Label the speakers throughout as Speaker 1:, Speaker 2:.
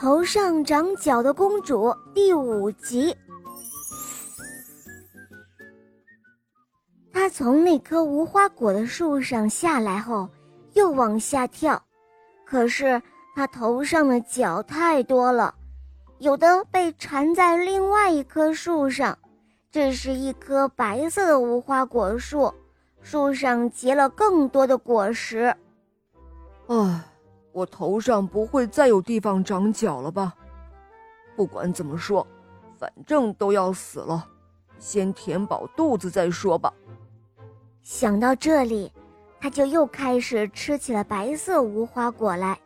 Speaker 1: 头上长角的公主第五集。她从那棵无花果的树上下来后，又往下跳，可是她头上的角太多了，有的被缠在另外一棵树上。这是一棵白色的无花果树，树上结了更多的果实。
Speaker 2: 唉。我头上不会再有地方长角了吧？不管怎么说，反正都要死了，先填饱肚子再说吧。
Speaker 1: 想到这里，他就又开始吃起了白色无花果来。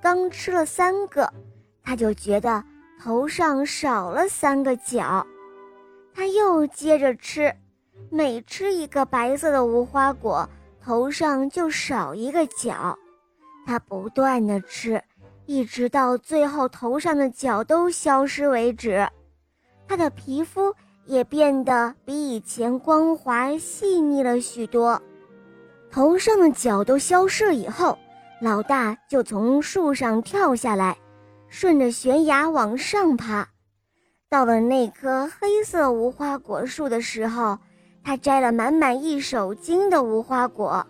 Speaker 1: 刚吃了三个，他就觉得头上少了三个角。他又接着吃，每吃一个白色的无花果，头上就少一个角。他不断的吃，一直到最后头上的角都消失为止。他的皮肤也变得比以前光滑细腻了许多。头上的角都消失以后，老大就从树上跳下来，顺着悬崖往上爬。到了那棵黑色无花果树的时候，他摘了满满一手巾的无花果，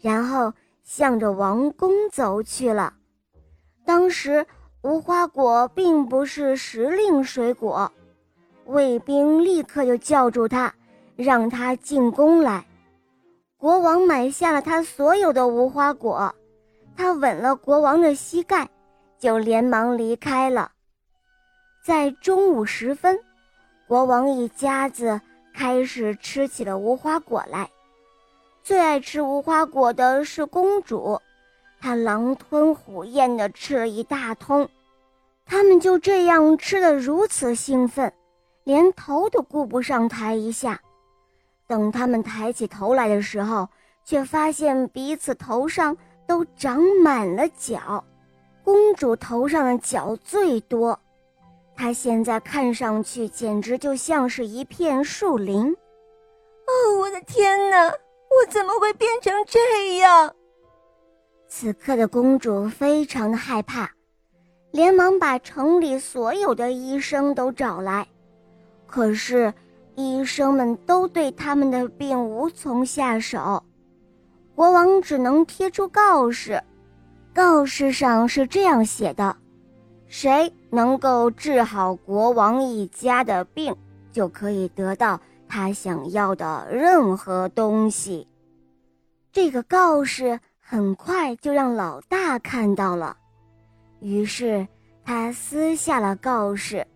Speaker 1: 然后。向着王宫走去了。当时无花果并不是时令水果，卫兵立刻就叫住他，让他进宫来。国王买下了他所有的无花果，他吻了国王的膝盖，就连忙离开了。在中午时分，国王一家子开始吃起了无花果来。最爱吃无花果的是公主，她狼吞虎咽地吃了一大通。他们就这样吃得如此兴奋，连头都顾不上抬一下。等他们抬起头来的时候，却发现彼此头上都长满了角。公主头上的角最多，她现在看上去简直就像是一片树林。
Speaker 3: 哦，我的天哪！我怎么会变成这样？
Speaker 1: 此刻的公主非常的害怕，连忙把城里所有的医生都找来，可是医生们都对他们的病无从下手。国王只能贴出告示，告示上是这样写的：谁能够治好国王一家的病，就可以得到。他想要的任何东西。这个告示很快就让老大看到了，于是他撕下了告示。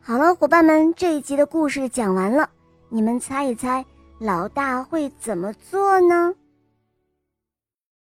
Speaker 1: 好了，伙伴们，这一集的故事讲完了，你们猜一猜，老大会怎么做呢？